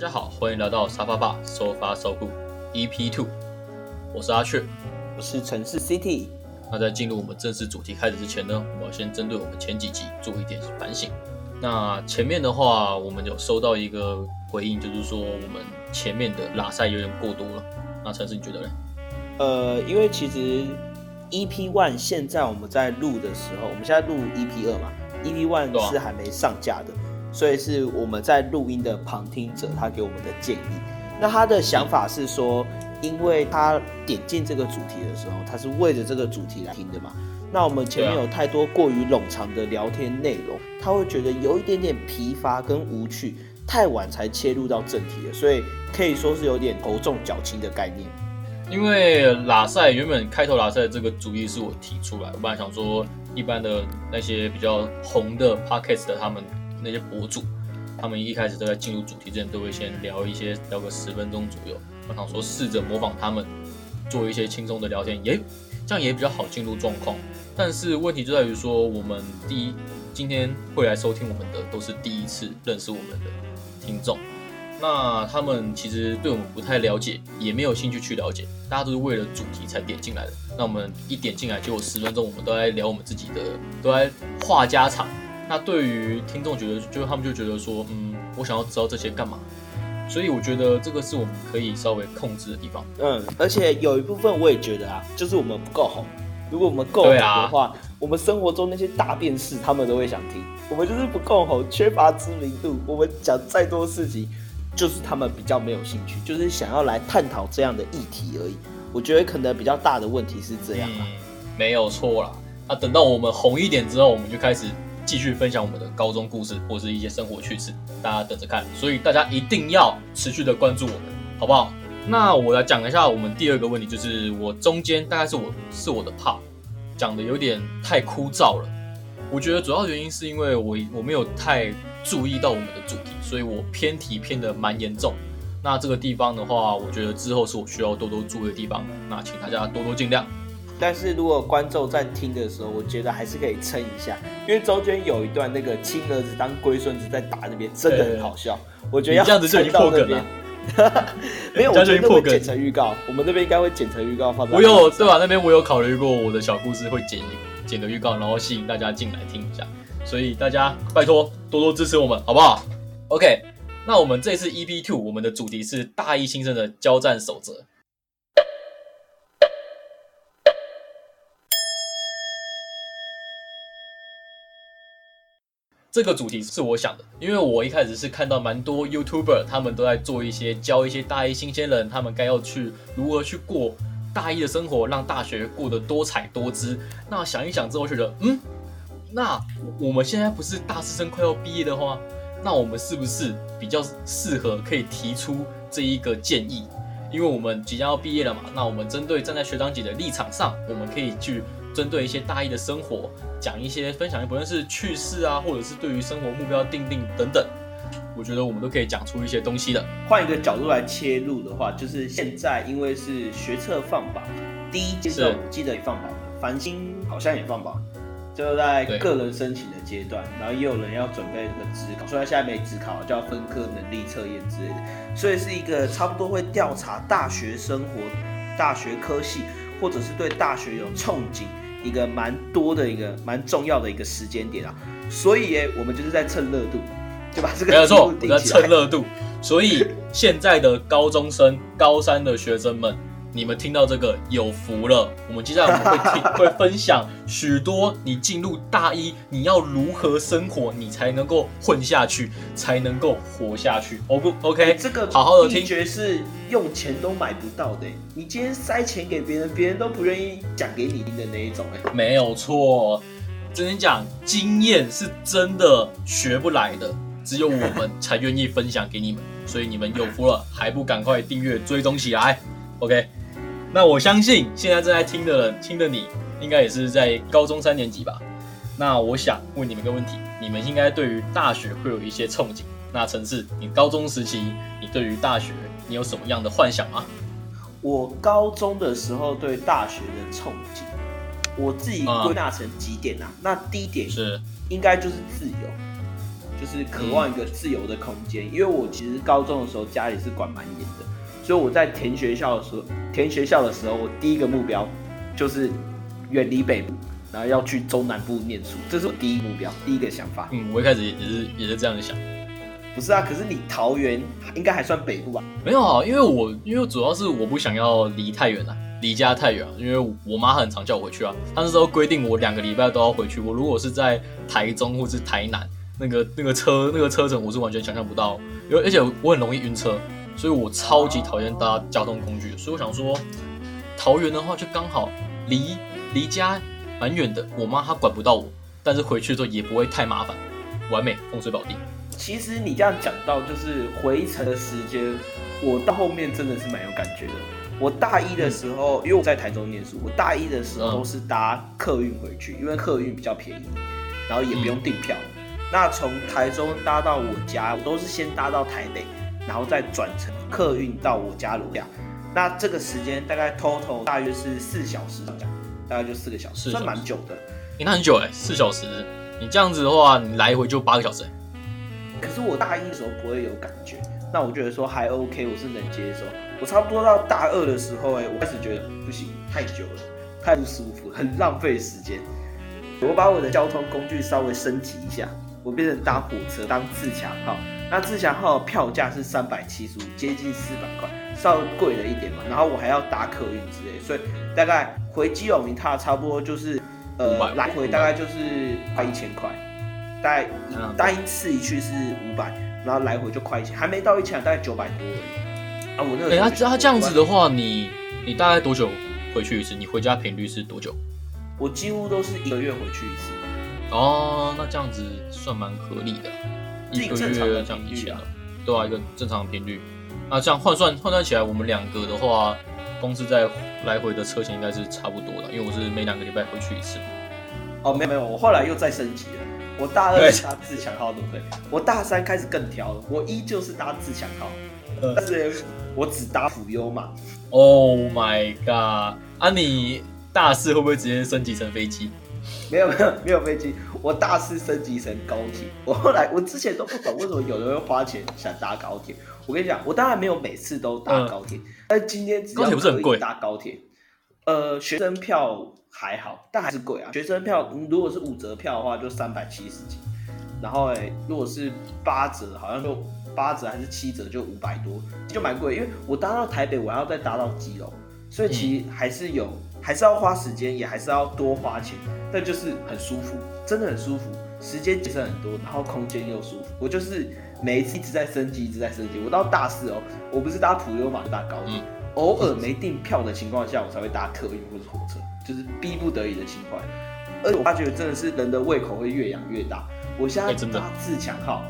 大家好，欢迎来到沙发吧收发收顾 EP Two，我是阿雀。我是城市 City。那在进入我们正式主题开始之前呢，我要先针对我们前几集做一点反省。那前面的话，我们有收到一个回应，就是说我们前面的拉塞有点过多了。那城市你觉得呢？呃，因为其实 EP One 现在我们在录的时候，我们现在录 EP 二嘛，EP One 是还没上架的，所以是我们在录音的旁听者他给我们的建议。那他的想法是说，因为他点进这个主题的时候，他是为着这个主题来听的嘛。那我们前面有太多过于冗长的聊天内容，他会觉得有一点点疲乏跟无趣，太晚才切入到正题了，所以可以说是有点头重脚轻的概念。因为拉塞原本开头拉塞这个主意是我提出来，我本来想说一般的那些比较红的 podcast 的他们那些博主，他们一开始都在进入主题之前都会先聊一些聊个十分钟左右，我想说试着模仿他们做一些轻松的聊天，也这样也比较好进入状况。但是问题就在于说，我们第一今天会来收听我们的都是第一次认识我们的听众。那他们其实对我们不太了解，也没有兴趣去了解，大家都是为了主题才点进来的。那我们一点进来就有十分钟，我们都在聊我们自己的，都在话家常。那对于听众觉得，就他们就觉得说，嗯，我想要知道这些干嘛？所以我觉得这个是我们可以稍微控制的地方。嗯，而且有一部分我也觉得啊，就是我们不够红。如果我们够红的话，我们生活中那些大便事他们都会想听。我们就是不够红，缺乏知名度，我们讲再多事情。就是他们比较没有兴趣，就是想要来探讨这样的议题而已。我觉得可能比较大的问题是这样啊，没有错啦。那等到我们红一点之后，我们就开始继续分享我们的高中故事或是一些生活趣事，大家等着看。所以大家一定要持续的关注我们，好不好？那我来讲一下我们第二个问题，就是我中间大概是我是我的怕讲的有点太枯燥了。我觉得主要原因是因为我我没有太。注意到我们的主题，所以我偏题偏的蛮严重。那这个地方的话，我觉得之后是我需要多多注意的地方。那请大家多多见谅。但是如果观众在听的时候，我觉得还是可以撑一下，因为中间有一段那个亲儿子当龟孙子在打那边，真的很好笑。我觉得这样子就已经破梗了。没有，我觉得会剪成预告。我们那边应该会剪成预告放。我有对吧？那边我有考虑过我的小故事会剪剪个预告，然后吸引大家进来听一下。所以大家拜托多多支持我们，好不好？OK，那我们这次 EP Two，我们的主题是大一新生的交战守则。这个主题是我想的，因为我一开始是看到蛮多 YouTuber，他们都在做一些教一些大一新鲜人，他们该要去如何去过大一的生活，让大学过得多彩多姿。那想一想之后，觉得嗯。那我们现在不是大四生快要毕业的话，那我们是不是比较适合可以提出这一个建议？因为我们即将要毕业了嘛，那我们针对站在学长姐的立场上，我们可以去针对一些大一的生活，讲一些分享，不论是趣事啊，或者是对于生活目标定定等等，我觉得我们都可以讲出一些东西的。换一个角度来切入的话，就是现在因为是学测放榜，第一阶段记得也放榜了，繁星好像也放榜。就在个人申请的阶段，然后也有人要准备这个职考，虽然现在没职考，叫分科能力测验之类的，所以是一个差不多会调查大学生活、大学科系，或者是对大学有憧憬一个蛮多的一个蛮重要的一个时间点啊。所以耶，我们就是在蹭热度，就把这个没有错，在蹭热度。所以现在的高中生、高三的学生们。你们听到这个有福了。我们接下来我们会听，会分享许多你进入大一你要如何生活，你才能够混下去，才能够活下去。O 不 OK？这个好好的听，绝是用钱都买不到的。你今天塞钱给别人，别人都不愿意讲给你听的那一种。哎，没有错。真心讲，经验是真的学不来的，只有我们才愿意分享给你们。所以你们有福了，还不赶快订阅追踪起来？OK。那我相信现在正在听的人，听的你应该也是在高中三年级吧？那我想问你们一个问题：你们应该对于大学会有一些憧憬。那陈志，你高中时期，你对于大学，你有什么样的幻想吗？我高中的时候对大学的憧憬，我自己归纳成几点啊？那第一点是应该就是自由，就是渴望一个自由的空间。因为我其实高中的时候家里是管蛮严的，所以我在填学校的时候，填学校的时候，我第一个目标就是远离北部，然后要去中南部念书，这是我第一目标，第一个想法。嗯，我一开始也是也是这样想。不是啊，可是你桃园应该还算北部吧？没有啊，因为我因为主要是我不想要离太远了。离家太远，因为我妈很常叫我回去啊。她那时候规定我两个礼拜都要回去。我如果是在台中或是台南，那个那个车那个车程我是完全想象不到。因为而且我很容易晕车，所以我超级讨厌搭交通工具。所以我想说，桃园的话就刚好离离家蛮远的，我妈她管不到我，但是回去之后也不会太麻烦，完美风水宝地。其实你这样讲到就是回程的时间，我到后面真的是蛮有感觉的。我大一的时候，因为我在台中念书，我大一的时候是搭客运回去，因为客运比较便宜，然后也不用订票。那从台中搭到我家，我都是先搭到台北，然后再转乘客运到我家楼下。那这个时间大概 total 大约是四小时，大概就四个小时，算蛮久的。你那很久哎，四小时，你这样子的话，你来回就八个小时。可是我大一的时候不会有感觉，那我觉得说还 OK，我是能接受。我差不多到大二的时候，哎，我开始觉得不行，太久了，太不舒服，很浪费时间。我把我的交通工具稍微升级一下，我变成搭火车，当自强号。那自强号票价是三百七十五，接近四百块，稍微贵了一点嘛。然后我还要搭客运之类，所以大概回基隆一趟差不多就是，呃，来回大概就是快一千块，大概单一次一去是五百，然后来回就快一千，还没到一千，大概九百多而已。啊，我那个，哎，他他这样子的话，你你大概多久回去一次？你回家频率是多久？我几乎都是一个月回去一次。哦，那这样子算蛮合理的，一个月这样一起啊，对啊，一个正常频率。那这样换算换算起来，我们两个的话，公司在来回的车钱应该是差不多的，因为我是每两个礼拜回去一次。哦，没有没有，我后来又再升级了，我大二搭自强号，对不对？我大三开始更挑了，我依旧是搭自强号。但是我只搭普优嘛。Oh my god！啊，你大四会不会直接升级成飞机？没有没有没有飞机，我大四升级成高铁。我后来我之前都不懂为什么有人会花钱想搭高铁。我跟你讲，我当然没有每次都搭高铁，但今天只要可以搭高铁。呃，学生票还好，但还是贵啊。学生票如果是五折票的话，就三百七十几。然后哎，如果是八折，好像就。八折还是七折就五百多，就蛮贵。因为我搭到台北，我要再搭到基隆，所以其实还是有，还是要花时间，也还是要多花钱。但就是很舒服，真的很舒服，时间节省很多，然后空间又舒服。我就是每一次一直在升级，一直在升级。我到大四哦，我不是搭普悠玛就搭高铁，偶尔没订票的情况下，我才会搭客运或者火车，就是逼不得已的情况。而且我发觉真的是人的胃口会越养越大。我现在搭自强号。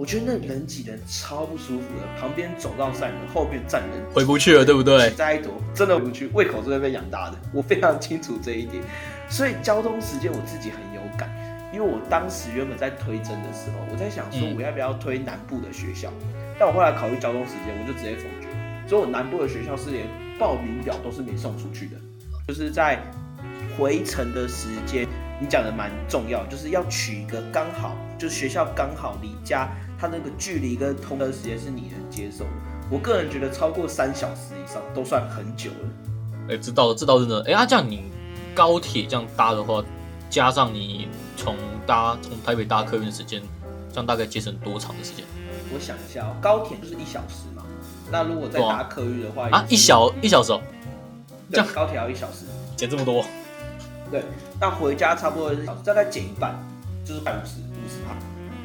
我觉得那人挤人超不舒服的，旁边走道散人，后面站人，回不去了，对不对？再一朵，真的回不去，胃口是会被养大的，我非常清楚这一点。所以交通时间我自己很有感，因为我当时原本在推甄的时候，我在想说我要不要推南部的学校，但我后来考虑交通时间，我就直接否决。所以我南部的学校是连报名表都是没送出去的，就是在回程的时间，你讲的蛮重要，就是要取一个刚好，就是学校刚好离家。它那个距离跟通车时间是你能接受的，我个人觉得超过三小时以上都算很久了。哎，知道了，这倒真的。哎，啊，这样你高铁这样搭的话，加上你从搭从台北搭客运的时间，这样大概节省多长的时间？我想一下哦，高铁就是一小时嘛，那如果再搭客运的话，啊，一小一小时哦，这样高铁要一小时，减这么多？对，那回家差不多大概减一半，就是百五十五十帕。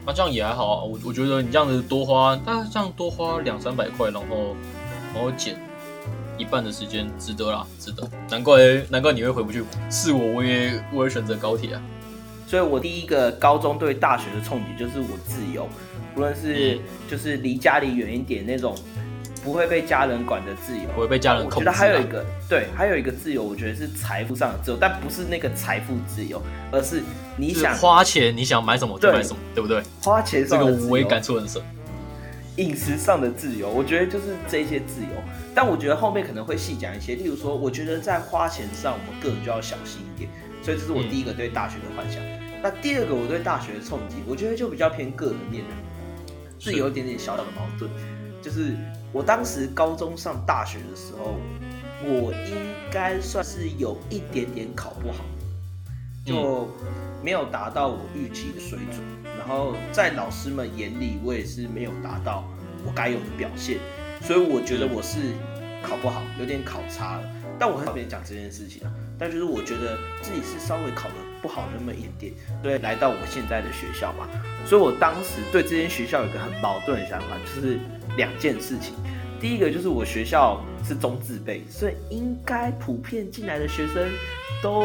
那这样也还好啊，我我觉得你这样子多花，大概这样多花两三百块，然后然后减一半的时间，值得啦，值得。难怪难怪你会回不去，是我我也我也选择高铁啊。所以我第一个高中对大学的憧憬就是我自由，无论是就是离家里远一点那种。不会被家人管的自由，不会被家人控制。我觉得还有一个，对，还有一个自由，我觉得是财富上的自由，但不是那个财富自由，而是你想花钱，你想买什么就买什么，对不对？花钱这个我也感触很深。饮食上的自由，我觉得就是这些自由，但我觉得后面可能会细讲一些，例如说，我觉得在花钱上，我们个人就要小心一点。所以这是我第一个对大学的幻想。那第二个我对大学的冲击，我觉得就比较偏个人面的，是有一点点小小的矛盾，就是我当时高中上大学的时候，我应该算是有一点点考不好，就没有达到我预期的水准，然后在老师们眼里，我也是没有达到我该有的表现，所以我觉得我是考不好，有点考差了。但我很少讲这件事情啊，但就是我觉得自己是稍微考的不好那么一点点，对，来到我现在的学校嘛，所以我当时对这间学校有个很矛盾的想法，就是两件事情。第一个就是我学校是中字辈，所以应该普遍进来的学生都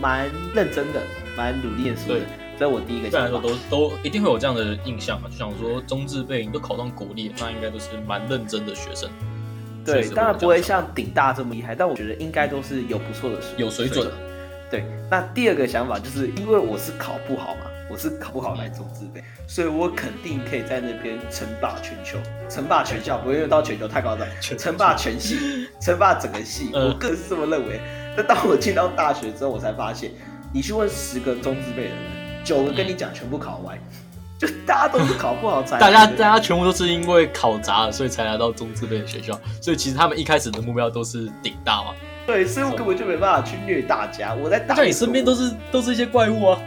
蛮认真的，蛮努力的书的。这是我第一个想法。都都一定会有这样的印象嘛，就想说中字辈你都考上国立，那应该都是蛮认真的学生。对，当然不会像顶大这么厉害，但我觉得应该都是有不错的有水准。对，那第二个想法就是因为我是考不好嘛，我是考不好来中字辈，所以我肯定可以在那边称霸全球，称霸全校，不会到全球太夸张，称霸全系，称霸整个系，我个人是这么认为。但当我进到大学之后，我才发现，你去问十个中字辈的人，九个跟你讲全部考歪。就大家都是考不好才，大家大家全部都是因为考砸了，所以才来到中字辈的学校。所以其实他们一开始的目标都是顶大嘛。对，所以我根本就没办法去虐大家。我在大家你身边都是都是一些怪物啊，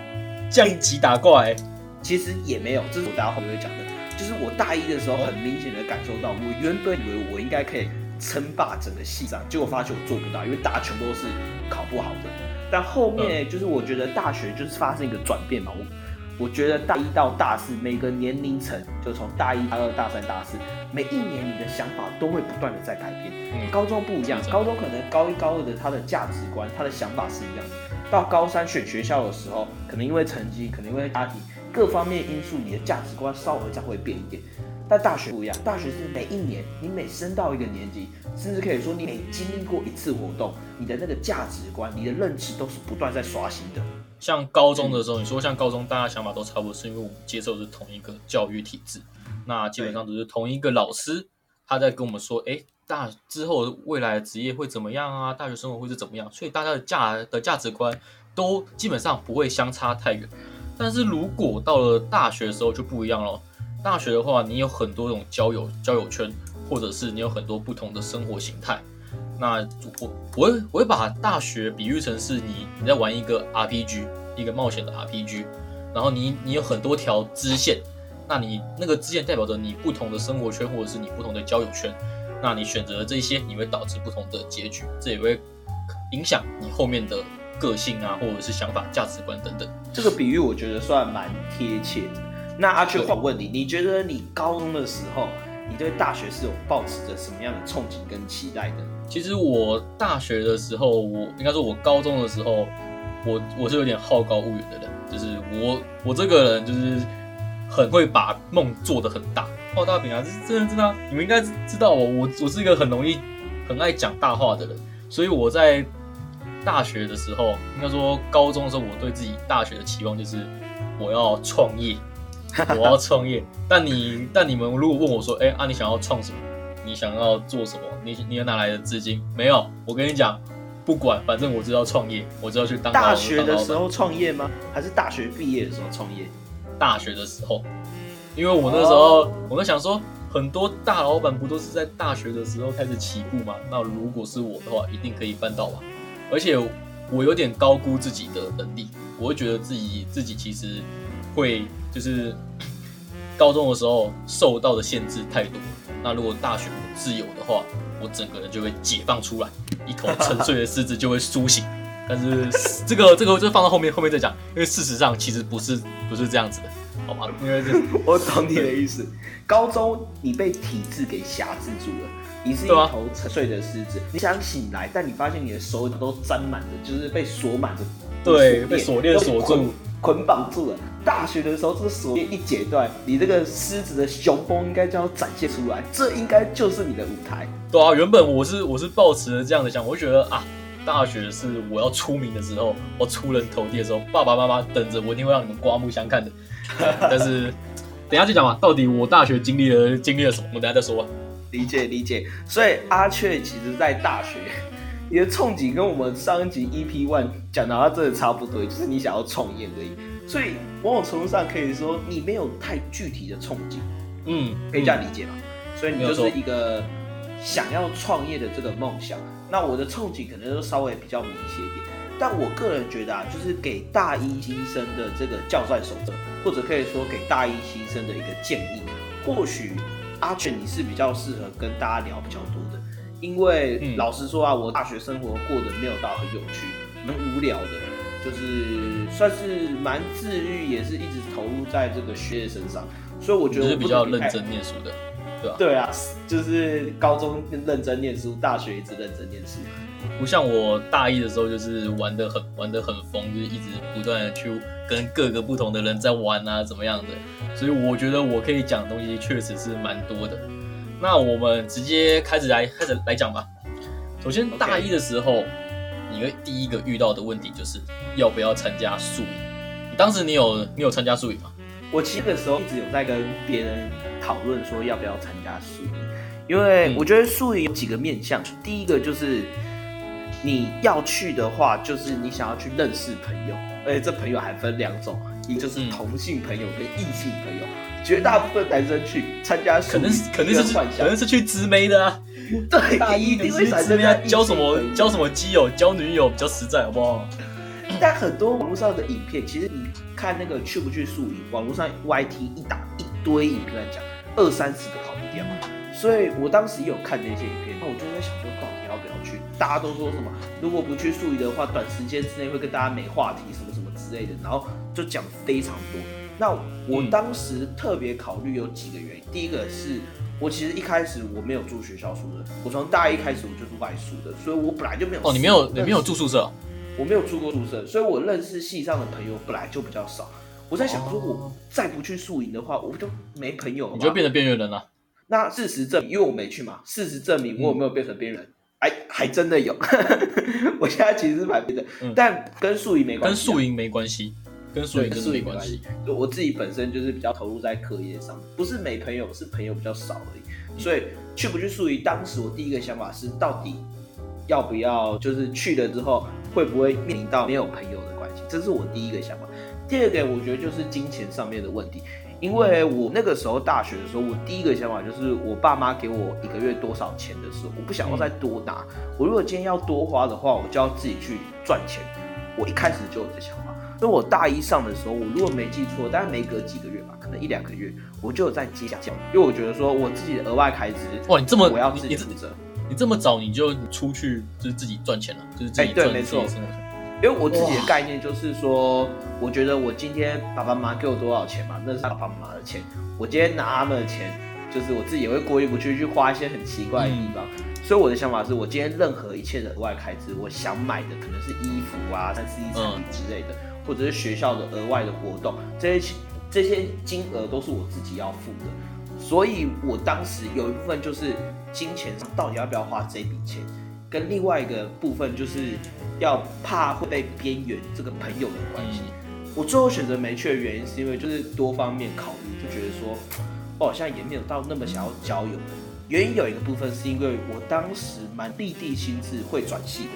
降级打怪。其实也没有，这是我大家后面会讲的。就是我大一的时候，很明显的感受到，我原本以为我应该可以称霸整个系上，结果发现我做不到，因为大家全部都是考不好的。但后面就是我觉得大学就是发生一个转变嘛，我。我觉得大一到大四每个年龄层，就从大一、大二、大三、大四，每一年你的想法都会不断的在改变。嗯，高中不一样，高中可能高一、高二的他的价值观、他的想法是一样的。到高三选学校的时候，可能因为成绩，可能因为家庭各方面因素，你的价值观稍微再会变一点。但大学不一样，大学是每一年你每升到一个年级，甚至可以说你每经历过一次活动，你的那个价值观、你的认知都是不断在刷新的。像高中的时候，你说像高中大家想法都差不多，是因为我们接受的是同一个教育体制，那基本上都是同一个老师，他在跟我们说，哎，大之后未来职业会怎么样啊？大学生活会是怎么样？所以大家的价的价值观都基本上不会相差太远。但是如果到了大学的时候就不一样了，大学的话，你有很多种交友交友圈，或者是你有很多不同的生活形态。那我我会我会把大学比喻成是你你在玩一个 RPG，一个冒险的 RPG，然后你你有很多条支线，那你那个支线代表着你不同的生活圈或者是你不同的交友圈，那你选择了这些，你会导致不同的结局，这也会影响你后面的个性啊，或者是想法、价值观等等。这个比喻我觉得算蛮贴切的。那阿雀，我问你，你觉得你高中的时候，你对大学是有抱持着什么样的憧憬跟期待的？其实我大学的时候，我应该说，我高中的时候，我我是有点好高骛远的人，就是我我这个人就是很会把梦做得很大，画大饼啊，这是真的真的，你们应该知道我，我我是一个很容易很爱讲大话的人，所以我在大学的时候，应该说高中的时候，我对自己大学的期望就是我要创业，我要创业。但你但你们如果问我说，哎啊，你想要创什么？你想要做什么？你你有哪来的资金？没有，我跟你讲，不管，反正我知道创业，我知道去当大学的时候创业吗？还是大学毕业的时候创业？大学的时候，因为我那时候我在想说，很多大老板不都是在大学的时候开始起步吗？那如果是我的话，一定可以办到吧？而且我有点高估自己的能力，我会觉得自己自己其实会就是 高中的时候受到的限制太多。那如果大学我自由的话，我整个人就会解放出来，一头沉睡的狮子就会苏醒。但是这个这个就放到后面后面再讲，因为事实上其实不是不是这样子的，好吗？因为 我懂你的意思。高中你被体制给辖制住了，你是一头沉睡的狮子，你想醒来，但你发现你的手脚都沾满了，就是被锁满着，对，被锁链锁住。捆绑住了。大学的时候，这个锁链一解断，你这个狮子的雄风应该就要展现出来，这应该就是你的舞台。对啊，原本我是我是抱持着这样的想，我觉得啊，大学是我要出名的时候，我出人头地的时候，爸爸妈妈等着我，一定会让你们刮目相看的。但是等下就讲嘛，到底我大学经历了经历了什么，我们等下再说吧。理解理解。所以阿雀其实在大学。你的憧憬跟我们上一集 EP One 讲的话真的差不多，就是你想要创业而已。所以某种程度上可以说你没有太具体的憧憬，嗯，可以这样理解吗？所以你就是一个想要创业的这个梦想。那我的憧憬可能就稍微比较明显一点，但我个人觉得啊，就是给大一新生的这个教战守则，或者可以说给大一新生的一个建议，或许阿卷你是比较适合跟大家聊比较多的，因为嗯老实说啊，我大学生活过得没有到很有趣，蛮无聊的。就是算是蛮自律，也是一直投入在这个学业身上，所以我觉得我是比较认真念书的，对吧？对啊，就是高中认真念书，大学一直认真念书。不像我大一的时候，就是玩的很玩的很疯，就是一直不断的去跟各个不同的人在玩啊，怎么样的。所以我觉得我可以讲的东西确实是蛮多的。那我们直接开始来开始来讲吧。首先大一的时候，你会第一个遇到的问题就是要不要参加宿营。你当时你有你有参加宿营吗？我其实那个时候一直有在跟别人讨论说要不要参加宿营，因为嗯我觉得宿营有几个面向，第一个就是你要去的话，就是你想要去认识朋友，而且这朋友还分两种，一个就是嗯同性朋友跟异性朋友。绝大部分男生去参加可能是可能是幻想可能是去知妹的啊。对，大一一定会是直妹啊，产生在交什么交什么基友，交女友比较实在，好不好？但很多网络上的影片，其实你看那个去不去宿营，网络上 YT 一打一堆影片来讲，二三十个跑不掉。所以我当时也有看那些影片，那我就在想说，到底要不要去？大家都说什么，如果不去宿营的话，短时间之内会跟大家没话题，什么什么之类的，然后就讲非常多。那我嗯当时特别考虑有几个原因，第一个是我其实一开始我没有住学校宿舍，我从大一开始我就住外宿的，所以我本来就没有哦，你没有你没有住宿舍哦？我没有住过宿舍，所以我认识系上的朋友本来就比较少。我在想如果再不去宿营的话，我不就没朋友了？你就变成边缘人了。那事实证明，因为我没去嘛，事实证明我有没有变成边缘人？哎，还真的有。我现在其实是蛮别的，嗯但跟宿营没关跟系啊、宿营没关系，跟宿营对真的宿营没关系系。。就我自己本身就是比较投入在课业上，不是没朋友，是朋友比较少而已。所以去不去宿营，当时我第一个想法是，到底要不要就是去了之后会不会面临到没有朋友的关系，这是我第一个想法。第二个，我觉得就是金钱上面的问题。因为我那个时候大学的时候，我第一个想法就是我爸妈给我一个月多少钱的时候，我不想要再多拿。我如果今天要多花的话，我就要自己去赚钱。我一开始就有这想法，所以我大一上的时候，我如果没记错，大概没隔几个月吧，可能一两个月，我就有在接家教，因为我觉得说我自己的额外开支，哇，你这么我要自己负责。你这么早你就出去就是自己赚钱了，就是自己赚自己没错的生活钱。因为我自己的概念就是说，我觉得我今天爸爸妈妈给我多少钱嘛，那是爸爸妈妈的钱。我今天拿他们的钱，就是我自己也会过意不去，去花一些很奇怪的地方。所以我的想法是我今天任何一切的额外开支，我想买的可能是衣服啊、三 C 产品之类的，或者是学校的额外的活动，这些这些金额都是我自己要付的。所以我当时有一部分就是金钱上到底要不要花这笔钱，跟另外一个部分就是要怕会被边缘这个朋友的关系。我最后选择没去的原因是因为就是多方面考虑，就觉得说我好像也没有到那么想要交友。原因有一个部分是因为我当时蛮立地心智会转系的，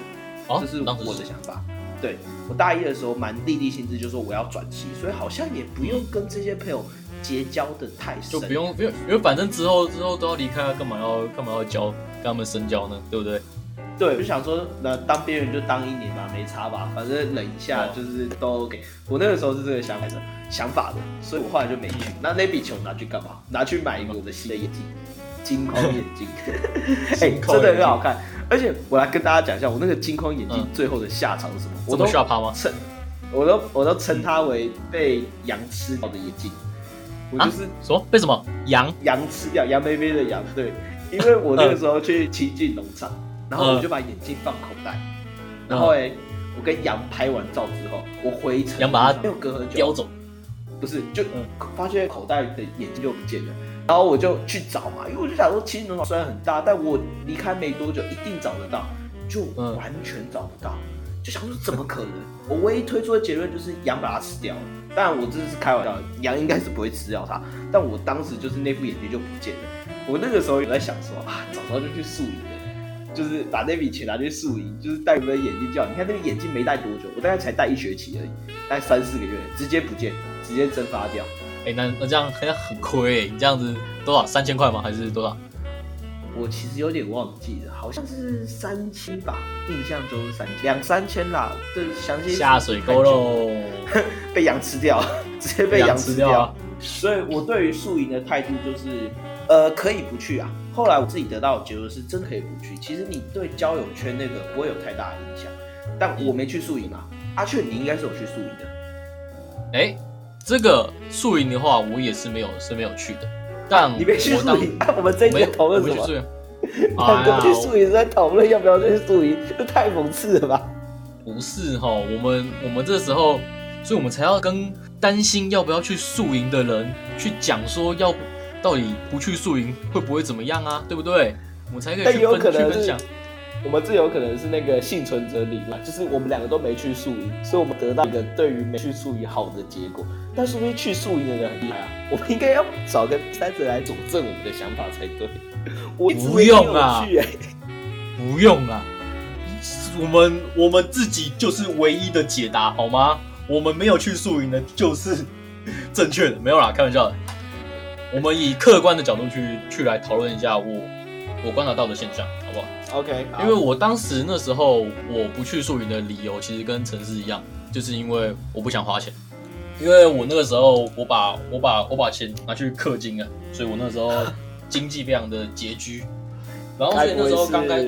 哦这是我的想法。对我大一的时候蛮立地心智，就说我要转系，所以好像也不用跟这些朋友结交的太深，就不用不用，因为反正之后之后都要离开，干嘛要干嘛要交跟他们深交呢？对不对？对，就想说，那当边缘就当一年吧，没差吧，反正忍一下哦就是都 OK。我那个时候是这个想法的想法的，所以我后来就没去。那那笔钱我拿去干嘛？拿去买一个我的新的眼镜，金框眼镜，哎、真的很好看。而且我来跟大家讲一下，我那个金框眼镜嗯最后的下场是什么？我都需要趴吗？称，我都我都称它为被羊吃掉的眼镜。我啊就是什么？为什么羊？羊吃掉，羊妹妹的羊，对，因为我那个时候去奇迹农场，然后我就把眼镜放口袋，然后哎、我跟羊拍完照之后，我回程，羊把它没有隔很久，叼走？不是，就嗯发现口袋的眼镜就不见了，然后我就去找嘛，因为我就想说其实农场虽然很大，但我离开没多久一定找得到，就嗯完全找不到，就想说怎么可能？我唯一推出的结论就是羊把它吃掉了。当然我这是开玩笑的，羊应该是不会吃掉它，但我当时就是那副眼镜就不见了。我那个时候有在想说啊，早知道就去宿营了。就是把那笔钱拿去宿营，就是戴我们的眼镜叫。你看那个眼镜没戴多久，我大概才戴一学期而已，大概三四个月，直接不见，直接蒸发掉。哎，那那这样好像很亏哎，你这样子多少三千块吗？还是多少？我其实有点忘记了，好像是三千吧，印象中是三两三千啦。这详细下水沟喽，被羊吃掉，直接被羊吃掉。所以我对于宿营的态度就是，呃，可以不去啊。后来我自己得到的结论是，真可以不去。其实你对交友圈那个不会有太大的影响。但我没去宿营啊。阿雀，你应该是有去宿营的。哎，这个宿营的话，我也是没有是没有去的。但你没去宿营，我们这一天讨论什么？两个去宿营在讨论要不要去宿营，这太讽刺了吧？不是哈，我们我们这时候，所以我们才要跟担心要不要去宿营的人去讲说要。到底不去宿营会不会怎么样啊？对不对？我们才可以去分去分享。我们最有可能是那个幸存者理论，就是我们两个都没去宿营，所以我们得到一个对于没去宿营好的结果。但是不是去宿营的人很厉害啊？我们应该要找个三者来佐证我们的想法才对。我不用啊，不用啊，我们我们自己就是唯一的解答，好吗？我们没有去宿营的就是正确的，没有啦，开玩笑的。我们以客观的角度去去来讨论一下我我观察到的现象，好不好？OK。因为我当时那时候我不去宿营的理由，其实跟城市一样，就是因为我不想花钱。因为我那个时候我把我把我把钱拿去氪金啊，所以我那时候 经济非常的拮据。然后所以那时候刚开，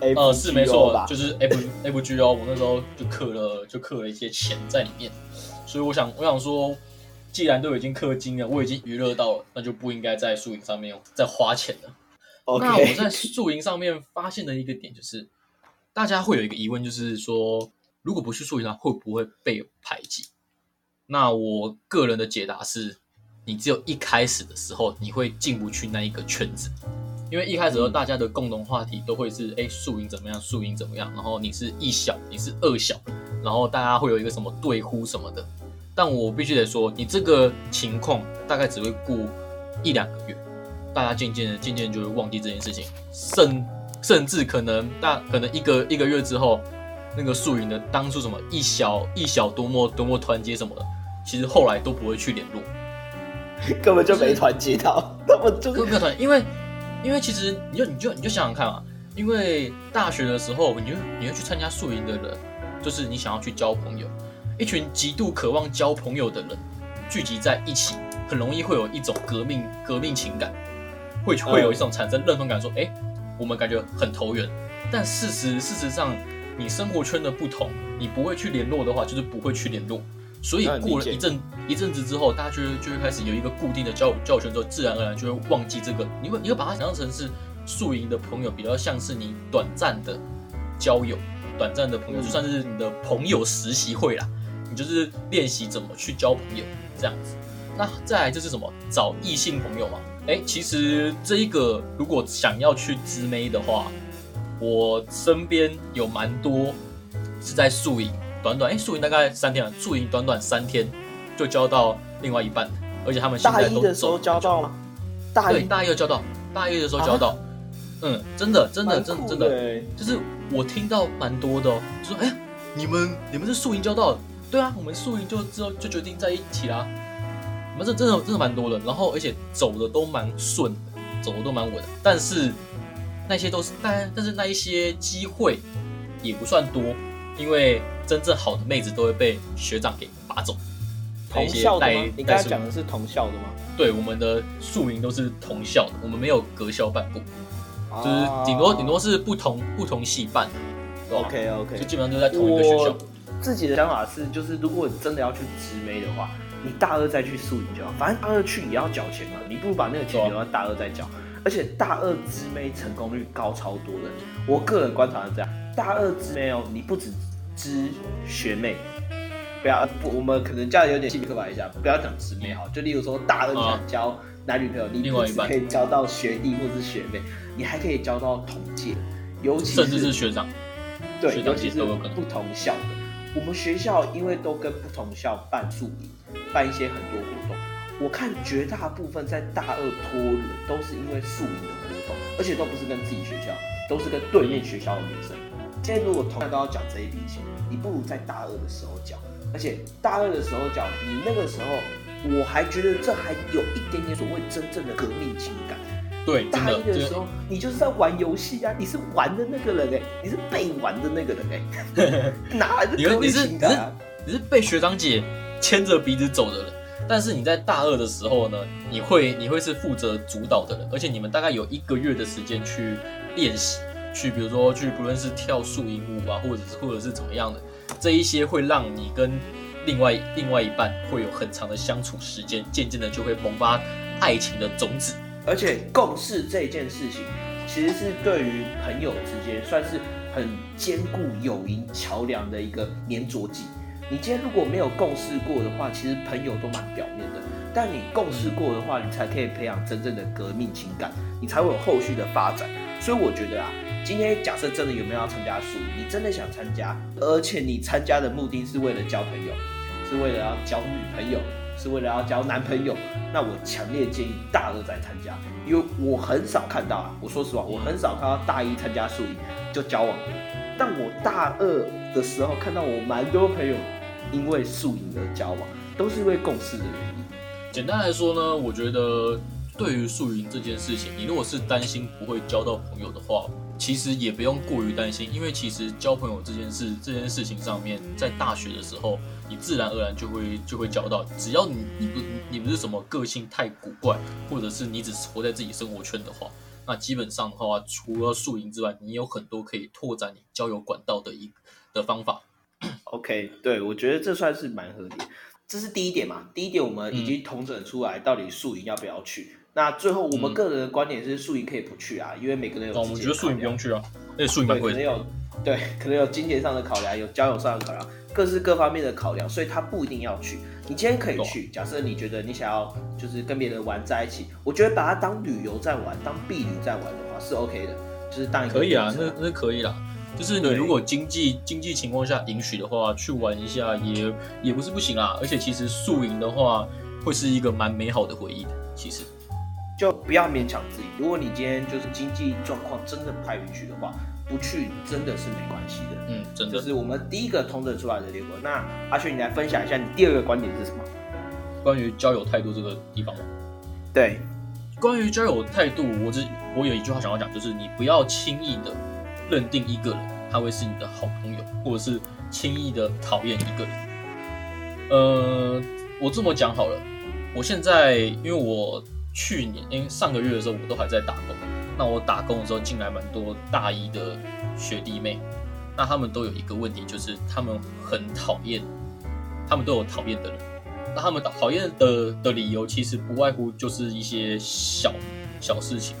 呃，是没错，就是 F F G O，，我那时候就氪了就氪了一些钱在里面。所以我想我想说。既然都已经氪金了，我已经娱乐到了，那就不应该在宿营上面再花钱了。那我在宿营上面发现的一个点就是，大家会有一个疑问，就是说，如果不去宿营，会不会被排挤？那我个人的解答是，你只有一开始的时候，你会进不去那一个圈子，因为一开始时候大家的共同话题都会是，哎，宿营怎么样？宿营怎么样？然后你是一小，你是二小，然后大家会有一个什么对呼什么的。但我必须得说，你这个情况大概只会过一两个月，大家渐渐的、渐渐就会忘记这件事情，甚甚至可能大可能一个一个月之后，那个宿营的当初什么一小一小多么多么团结什么的，其实后来都不会去联络，根本就没团结到，根本就没有团，因为因为其实你就你就你就想想看啊，因为大学的时候，你就你会去参加宿营的人，就是你想要去交朋友。一群极度渴望交朋友的人聚集在一起，很容易会有一种革命革命情感，会会有一种产生认同感，说：“哎，我们感觉很投缘。”但事实事实上，你生活圈的不同，你不会去联络的话，就是不会去联络。所以过了一阵一阵子之后，大家就会就会开始有一个固定的交交友圈之后，自然而然就会忘记这个。你会你会把它想象成是宿营的朋友，比较像是你短暂的交友，短暂的朋友，就算是你的朋友实习会啦。你就是练习怎么去交朋友这样子，那再来就是什么找异性朋友嘛？哎，其实这一个如果想要去知妹的话，我身边有蛮多是在宿营，短短哎宿营大概三天，宿营短短三天就交到另外一半，而且他们现在都时候交到吗？大一大一交到，大一的时候交到，嗯，真的真的真真的，就是我听到蛮多的哦，就说哎，你们你们是宿营交到。对啊，我们宿营就之后就决定在一起啦。我们这真的真的蛮多的，然后而且走的都蛮顺，走的都蛮稳。但是那些都是，但但是那一些机会也不算多，因为真正好的妹子都会被学长给拔走。同校的吗？你刚才讲的是同校的吗？对，我们的宿营都是同校的，我们没有隔校办过，就是顶多顶多是不同不同系办的。OK OK，就基本上都在同一个学校。自己的想法是，就是如果你真的要去直妹的话，你大二再去宿营就好，反正大二去也要缴钱嘛，你不如把那个钱留到大二再缴。而且大二直妹成功率高超多的，我个人观察是这样，大二直妹哦，你不止知学妹，不要不，我们可能叫有点性别刻板一下，不要讲直妹好，就例如说大二你想交男女朋友，你不只可以交到学弟或是学妹，你还可以交到同届，尤其甚至是学长，对，尤其是不同校的。我们学校因为都跟不同校办宿营，办一些很多活动。我看绝大部分在大二拖人都是因为宿营的活动，而且都不是跟自己学校，都是跟对面学校的女生。现在如果同样都要缴这一笔钱，你不如在大二的时候缴。而且大二的时候缴，你那个时候我还觉得这还有一点点所谓真正的革命情感。对，大一的时候你就是在玩游戏啊，你是玩的那个人哎，你是被玩的那个人哎，哪来的革命情感？你是被学长姐牵着鼻子走的人。但是你在大二的时候呢，你会你会是负责主导的人，而且你们大概有一个月的时间去练习，去比如说去不论是跳树荫舞啊，或者是或者是怎么样的，这一些会让你跟另外另外一半会有很长的相处时间，渐渐的就会萌发爱情的种子。而且共事这件事情，其实是对于朋友之间算是很坚固友谊桥梁的一个粘着剂。你今天如果没有共事过的话，其实朋友都蛮表面的。但你共事过的话，你才可以培养真正的革命情感，你才会有后续的发展。所以我觉得啊，今天假设真的有没有要参加树，你真的想参加，而且你参加的目的是为了交朋友，是为了要交女朋友，是为了要交男朋友，那我强烈建议大二再参加，因为我很少看到啊，我说实话，我很少看到大一参加宿营就交往的。但我大二的时候看到我蛮多朋友。因为宿营而交往，都是因为共事的原因。简单来说呢，我觉得对于宿营这件事情，你如果是担心不会交到朋友的话，其实也不用过于担心，因为其实交朋友这件事这件事情上面，在大学的时候，你自然而然就会就会交到。只要你你不你不是什么个性太古怪，或者是你只是活在自己生活圈的话，那基本上的话，除了宿营之外，你有很多可以拓展你交友管道的一的方法。OK，对我觉得这算是蛮合理，这是第一点嘛。第一点我们已经统整出来，到底宿营要不要去。那最后我们个人的观点是，宿营可以不去啊，因为每个人有。我觉得宿营不用去啊，那宿营蛮贵。可能有对，可能有金钱上的考量，有交友上的考量，各式各方面的考量，所以他不一定要去。你今天可以去，假设你觉得你想要就是跟别人玩在一起，我觉得把它当旅游在玩，当避旅在玩的话是 OK 的，就是当一个可以啊，那那可以啦。就是你如果经济经济情况下允许的话，去玩一下也也不是不行啊。而且其实宿营的话，会是一个蛮美好的回忆的。其实就不要勉强自己。如果你今天就是经济状况真的不太允许的话，不去真的是没关系的。嗯，真的。这是我们第一个通整出来的结果。那阿轩，你来分享一下你第二个观点是什么？关于交友态度这个地方吗？对，关于交友态度，我只我有一句话想要讲，就是你不要轻易的。认定一个人他会是你的好朋友，或者是轻易的讨厌一个人。呃，我这么讲好了，我现在因为我去年因为上个月的时候我都还在打工，那我打工的时候进来蛮多大一的学弟妹，那他们都有一个问题，就是他们很讨厌，他们都有讨厌的人，那他们讨厌的的理由其实不外乎就是一些小小事情。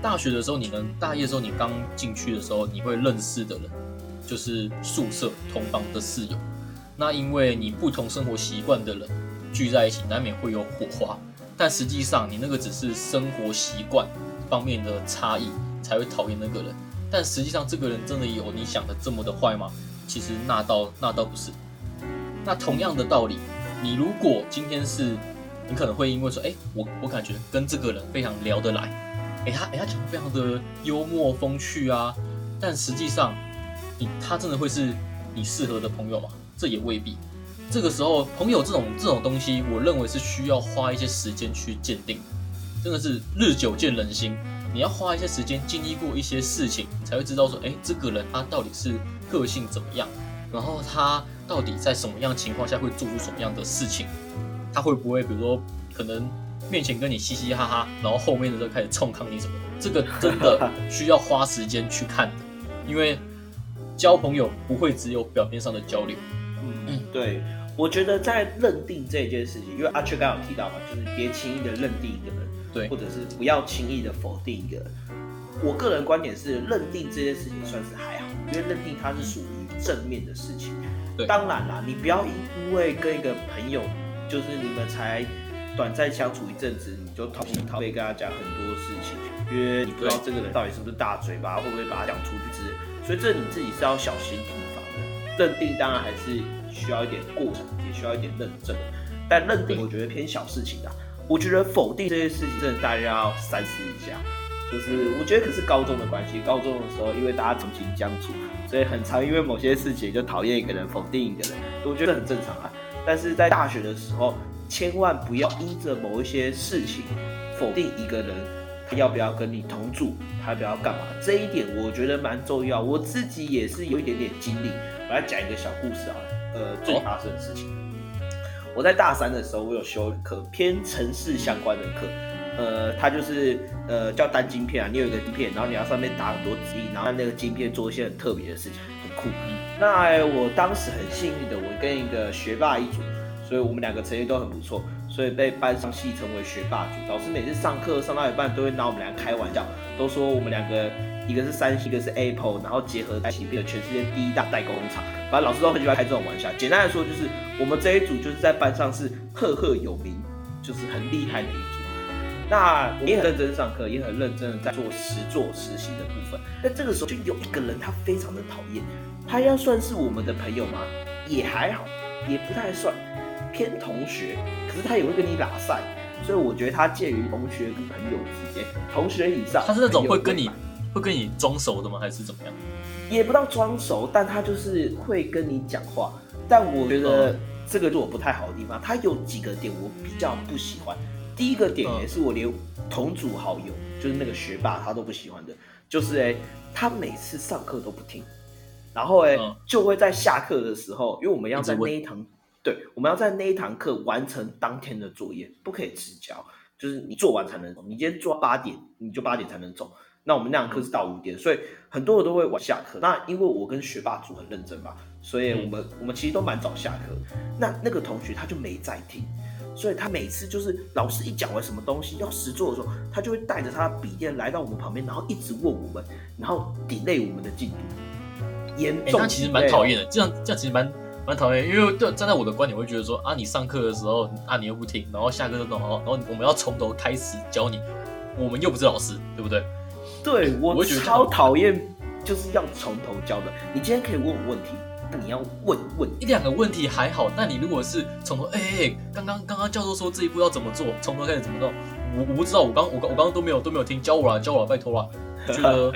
大学的时候，你能大一的时候，你刚进去的时候，你会认识的人就是宿舍同房的室友。那因为你不同生活习惯的人聚在一起，难免会有火花。但实际上，你那个只是生活习惯方面的差异，才会讨厌那个人。但实际上，这个人真的有你想的这么的坏吗？其实那倒那倒不是。那同样的道理，你如果今天是，你可能会因为说，哎，我我感觉跟这个人非常聊得来。哎，他哎，他讲的非常的幽默风趣啊，但实际上，你他真的会是你适合的朋友吗？这也未必。这个时候，朋友这种这种东西，我认为是需要花一些时间去鉴定，真的是日久见人心。你要花一些时间经历过一些事情，你才会知道说，哎，这个人他到底是个性怎么样，然后他到底在什么样情况下会做出什么样的事情，他会不会比如说可能。面前跟你嘻嘻哈哈，然后后面的时候开始冲康你什么？这个真的需要花时间去看的，因为交朋友不会只有表面上的交流。嗯，对，我觉得在认定这件事情，因为阿雀刚刚有提到嘛，就是别轻易的认定一个人，对，或者是不要轻易的否定一个人。我个人观点是，认定这件事情算是还好，因为认定它是属于正面的事情。对，当然啦，你不要因为跟一个朋友，就是你们才。短暂相处一阵子，你就掏心掏肺跟他讲很多事情，因为你不知道这个人到底是不是大嘴巴，会不会把他讲出去之类，所以这你自己是要小心提防的。认定当然还是需要一点过程，也需要一点认证，但认定我觉得偏小事情的。我觉得否定这些事情，真的大家要三思一下。就是我觉得可是高中的关系，高中的时候因为大家同情相处，所以很常因为某些事情就讨厌一个人，否定一个人，我觉得很正常啊。但是在大学的时候，千万不要因着某一些事情否定一个人，他要不要跟你同住，他要不要干嘛，这一点我觉得蛮重要。我自己也是有一点点经历，我来讲一个小故事啊，呃，最发生的事情。我在大三的时候，我有修一课偏城市相关的课，呃，它就是呃叫单晶片啊，你有一个晶片，然后你要上面打很多字，然后那个晶片做一些很特别的事情，很酷。那我当时很幸运的，我跟一个学霸一组，所以我们两个成绩都很不错，所以被班上戏称为学霸组。老师每次上课上到一半，都会拿我们俩开玩笑，都说我们两个。一个是三星，一个是 Apple，然后结合在一起变成全世界第一大代工厂。反正老师都很喜欢开这种玩笑。简单来说，就是我们这一组就是在班上是赫赫有名，就是很厉害的一组。那也很认真上课，也很认真的在做实做实习的部分。那这个时候就有一个人，他非常的讨厌。他要算是我们的朋友吗？也还好，也不太算，偏同学。可是他也会跟你打赛，所以我觉得他介于同学跟朋友之间，同学以上。他是那种会跟你。会跟你装熟的吗？还是怎么样？也不到装熟，但他就是会跟你讲话。但我觉得这个是我不太好的地方。他有几个点我比较不喜欢。第一个点也是我连同组好友，就是那个学霸，他都不喜欢的，就是哎，他每次上课都不听，然后哎，就会在下课的时候，因为我们要在那一堂，对，我们要在那一堂课完成当天的作业，不可以迟交，就是你做完才能走。你今天做到八点，你就八点才能走。那我们那堂课是到五点，所以很多人都会晚下课。那因为我跟学霸组很认真嘛，所以我们我们其实都蛮早下课。那那个同学他就没在听，所以他每次就是老师一讲完什么东西要实做的时候，他就会带着他的笔电来到我们旁边，然后一直问我们，然后 delay 我们的进度。严重，那其实蛮讨厌的，这样这样其实蛮蛮讨厌，因为就站在我的观点，会觉得说啊，你上课的时候啊你又不听，然后下课这种，然后然后我们要从头开始教你，我们又不是老师，对不对？对我超讨厌，就是要从头教的。你今天可以问我问题，那你要问问一两个问题还好。那你如果是从头，哎哎，刚刚刚刚教授说这一步要怎么做，从头开始怎么做？我我不知道，我刚我刚我刚刚都没有都没有听，教我了教我了，拜托了。觉得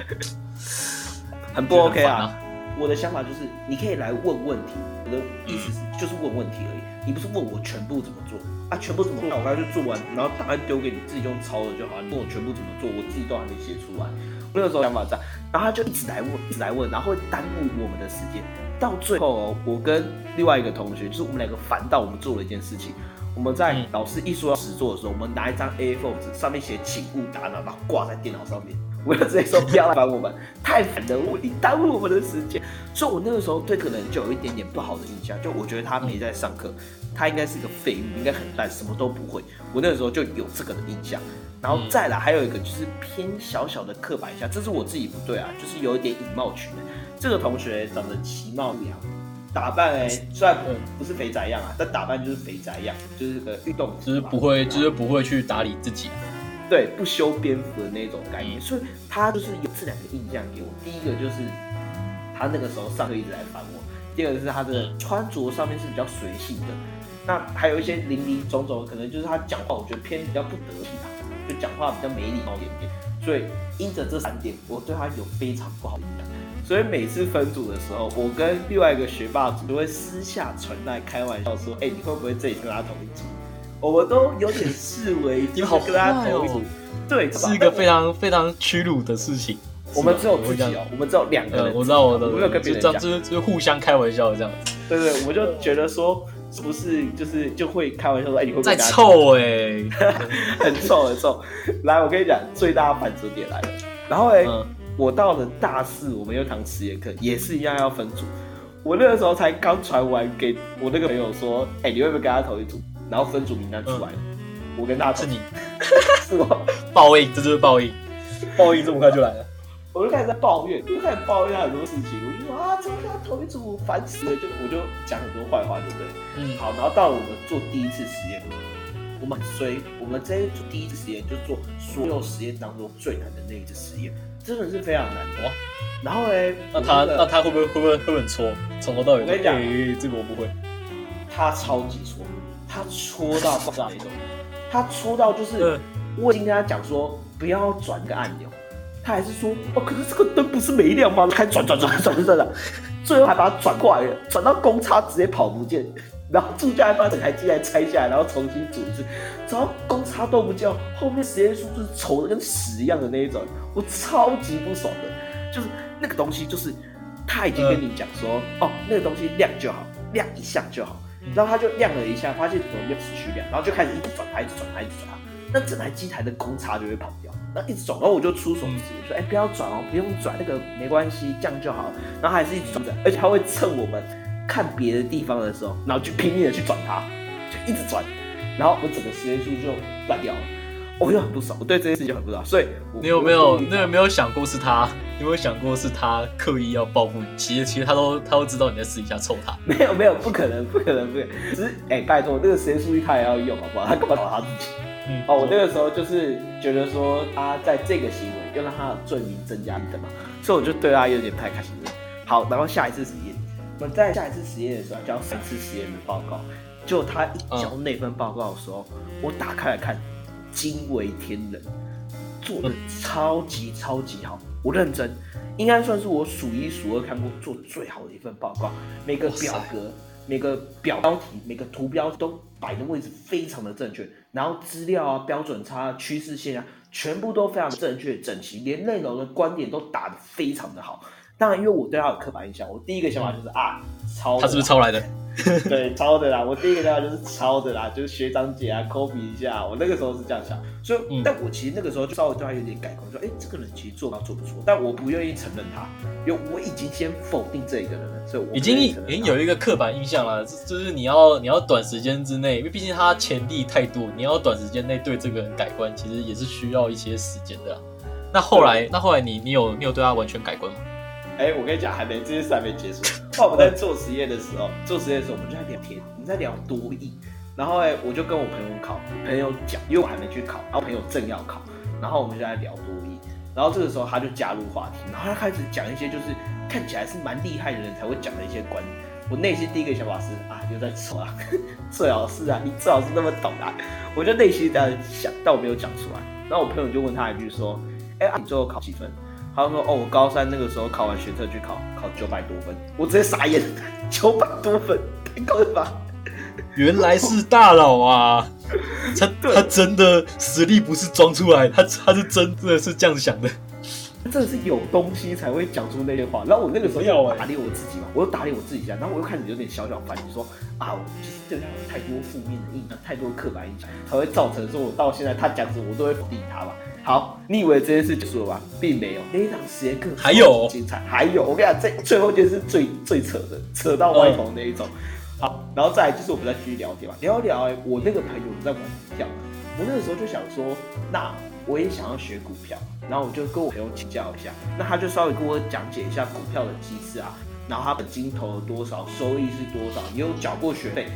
很不 OK 啊。我的想法就是，你可以来问问题。我的意思是，就是问问题而已。你不是问我全部怎么做。啊，全部怎么做？我刚才就做完，然后答案丢给你，自己用抄的就好。你问我全部怎么做，我自己都还没写出来。我那个时候想法这样，然后他就一直来问，一直来问，然后会耽误我们的时间。到最后，我跟另外一个同学，就是我们两个烦到我们做了一件事情。我们在老师一说要实做的时候，我们拿一张 A4 纸，上面写“请勿打扰”，然后挂在电脑上面。我就直接说不要来烦我们，太烦了，我你耽误我们的时间。所以，我那个时候对可能就有一点点不好的印象，就我觉得他没在上课。他应该是个废物，应该很烂，什么都不会。我那个时候就有这个的印象，然后再来还有一个就是偏小小的刻板印象，这是我自己不对啊，就是有一点以貌取人。这个同学长得其貌不扬，打扮哎虽然不是肥宅样啊，但打扮就是肥宅样，就是个运动，就是不会，就是不会去打理自己，对，不修边幅的那种概念。所以他就是有这两个印象给我。第一个就是他那个时候上课一直来烦我，第二个是他的穿着上面是比较随性的。那还有一些零零总总，可能就是他讲话，我觉得偏比较不得体啊，就讲话比较没礼貌一点点。所以因着这三点，我对他有非常不好的印象。所以每次分组的时候，我跟另外一个学霸组都会私下传来开玩笑说：“哎，你会不会这里跟他同一组？”我们都有点视为你好跟他同一组，对，是一个非常非常屈辱的事情。我们只有自己哦，我们只有两个人，我知道，我的，没有跟别人讲，就是就是互相开玩笑这样子。对对，我就觉得说。是不是就是就会开玩笑说，哎，你会再臭哎，很臭很臭。来，我跟你讲，最大的反折点来了。然后哎，我到了大四，我们有堂实验课，也是一样要分组。我那个时候才刚传完给我那个朋友说，哎，你会不会跟他同一组？然后分组名单出来了，我跟他是你，是吗报应，这就是报应，报应这么快就来了。我就开始在抱怨，就开始抱怨很多事情。我就说啊，怎么跟他同一组，烦死了！就我就讲很多坏话，对不对？嗯。好，然后到了我们做第一次实验，我们很衰，我们这一组第一次实验就做所有实验当中最难的那一次实验，真的是非常难哇。然后呢，那他那他会不会会不会会很搓？从头到尾，我跟你讲，这个我不会。他超级搓，他戳到爆炸那种，他戳到就是我已经跟他讲说不要转个按钮，他还是说哦，可是这个灯不是没亮吗？开转转转转转转，最后还把它转过来了，转到公差直接跑不见，然后住家还把整台机台拆下来，然后重新组一次，然后公差都不叫，后面实验室就是丑的跟屎一样的那一种，我超级不爽的，就是那个东西就是他已经跟你讲说哦，那个东西亮就好，亮一下就好。然后它就亮了一下，发现怎么又持续亮，然后就开始一直转它，一直转它，一直转它。那整台机台的公差就会跑掉。那一直转，然后我就出手指说：“哎，不要转哦，不用转，那个没关系，这样就好。”然后还是一直转转，而且他会趁我们看别的地方的时候，然后就拼命的去转它，就一直转，然后我整个实验数就断掉了。我就很不爽，我对这件事情很不爽。所以你有没有，你有没有想过是他？你有没有想过是他刻意要报复你？其实，其实他都他都知道你在私底下臭他。没有，没有，不可能，不可能，不可能。只是，哎，拜托，那个实验数据他也要用，好不好？他干嘛找他自己？嗯。哦，我那个时候就是觉得说，他在这个行为又让他的罪名增加一等嘛，所以我就对他有点不太开心了。好，然后下一次实验，我们在下一次实验的时候交三次实验的报告，就他一交那份报告的时候，我打开来看。惊为天人，做的超级超级好，我认真，应该算是我数一数二看过做最好的一份报告。每个表格、每个表标题、每个图标都摆的位置非常的正确，然后资料啊、标准差、趋势线啊，全部都非常正确整齐，连内容的观点都打得非常的好。当然，因为我对他有刻板印象，我第一个想法就是啊，抄，他是不是抄来的？对，抄的啦。我第一个想法就是抄的啦，就是学长姐啊，copy 一下。我那个时候是这样想，所以，但我其实那个时候就稍微对他有点改观，说，哎，这个人其实做到做不错，但我不愿意承认他，因为我已经先否定这一个人了，所以我已经已经有一个刻板印象了，就是你要你要短时间之内，因为毕竟他潜力太多，你要短时间内对这个人改观，其实也是需要一些时间的。那后来，那后来你你有你有对他完全改观吗？哎，我跟你讲，还没这件事还没结束。后来我们在做实验的时候，做实验的时候，我们就在聊天，我们在聊多义。然后哎，我就跟我朋友考，朋友讲，因为我还没去考，然后朋友正要考，然后我们就在聊多义。然后这个时候他就加入话题，然后他开始讲一些就是看起来是蛮厉害的人才会讲的一些观点。我内心第一个想法是啊，又在扯啊，最好是啊，你最好是那么懂啊。我就内心这样想，但我没有讲出来。然后我朋友就问他一句说，哎，你最后考几分？他说：“哦，我高三那个时候考完学测去考，考九百多分，我直接傻眼，九百多分，太高了吧？原来是大佬啊！他他真的实力不是装出来，他他是真的是这样想的。”真的是有东西才会讲出那些话。然后我那个时候要打脸我自己嘛，我又打脸我自己一下。然后我又开始有点小小反省，说啊，我就是对他有太多负面的印象，太多刻板印象，才会造成说我到现在他讲什么我都会否定他吧。好，你以为这件事结束了吧？并没有，那一场实验课还有精彩，还有。我跟你讲，这最后件是最最扯的，扯到外头那一种。好，然后再就是我们再继续聊天嘛，聊一聊。哎，我那个朋友在玩股票，我那个时候就想说，那我也想要学股票。然后我就跟我朋友请教一下，那他就稍微跟我讲解一下股票的机制啊，然后他本金投了多少，收益是多少，你有缴过学费，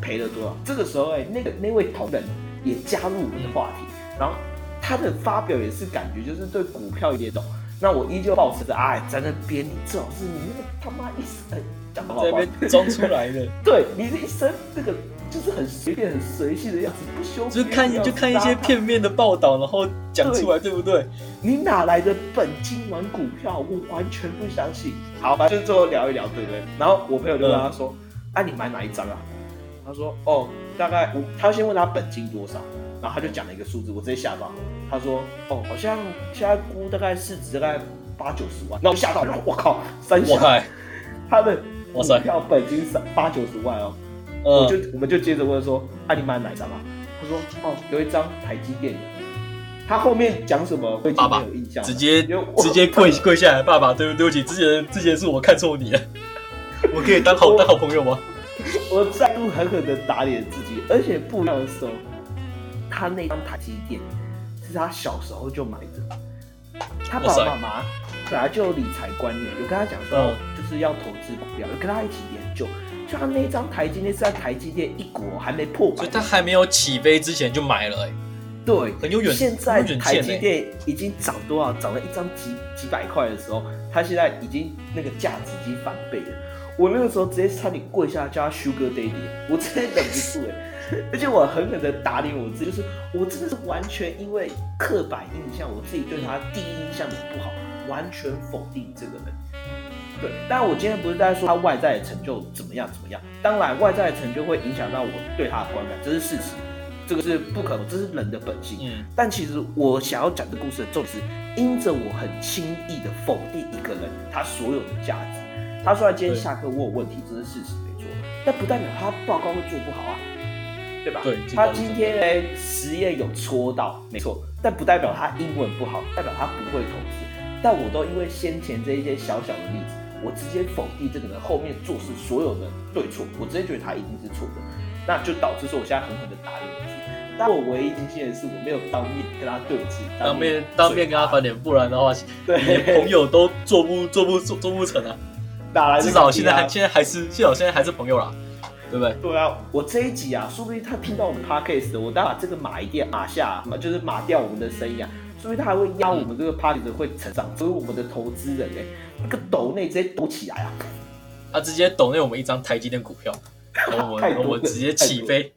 赔了多少。这个时候，哎，那个那位同仁也加入我们的话题，然后他的发表也是感觉就是对股票有点懂。那我依旧保持着，哎，在那边你最好是你那个他妈一生讲的话，这边装出来的，对你这一生这个。就是很随便、很随性的样子，不修。就看就看一些片面的报道，然后讲出来，对不对？你哪来的本金玩股票？我完全不相信。好，反正最后聊一聊，对不对？然后我朋友就跟他说：“那，你买哪一张啊？”他说：“哦，大概……我他先问他本金多少，然后他就讲了一个数字，我直接吓到。他说：‘哦，好像现在估大概市值大概八九十万。’那我吓到，我靠，三小，他的股票本金三八九十万哦。”我就我们就接着问说，啊，你买哪张啊？他说，哦，有一张台积电的。他后面讲什么？爸爸有印象，直接直接跪 跪下来，爸爸，对不对不起，之前之前是我看错你了，我可以当好当好朋友吗？我再度狠狠的打脸自己，而且不一样的时候，他那张台积电是他小时候就买的，他爸爸妈妈本来就有理财观念，有跟他讲说，就是要投资股票，有跟他一起研究。就他那张台积电是在台积电一股还没破，所以他还没有起飞之前就买了，哎，对，很有远现在台积电已经涨多少？涨了一张几几百块的时候，他现在已经那个价值已经翻倍了。我那个时候直接差点跪下叫他 Sugar Daddy，我真的忍不住哎，而且我狠狠的打脸我自己，就是我真的是完全因为刻板印象，我自己对他第一印象的不好，完全否定这个人。对，但我今天不是在说他外在的成就怎么样怎么样，当然外在的成就会影响到我对他的观感，这是事实，这个是不可能，这是人的本性。嗯，但其实我想要讲的故事的重点是，因着我很轻易的否定一个人他所有的价值。他说：“今天下课我有问题，这是事实没错，但不代表他报告会做不好啊，对吧？对，他今天哎实验有戳到，没错，但不代表他英文不好，代表他不会投资。但我都因为先前这一些小小的例子，我直接否定这个人后面做事所有的对错，我直接觉得他一定是错的，那就导致说我现在狠狠的打脸自己。但我唯一庆幸的是，我没有当面跟他对峙，当面当面跟他翻脸，不然的话，连朋友都做不做不做做不成啊。”哪来至少现在还现在还是至少现在还是朋友啦，对不对？对啊，我这一集啊，说不定他听到我们 podcast，我待把这个码一掉，码下，就是码掉我们的声音啊，说不定他还会压我们这个 party 的会成长，所以我们的投资人哎，那个抖内直接抖起来啊，他直接抖内我们一张台积电股票，我们我直接起飞，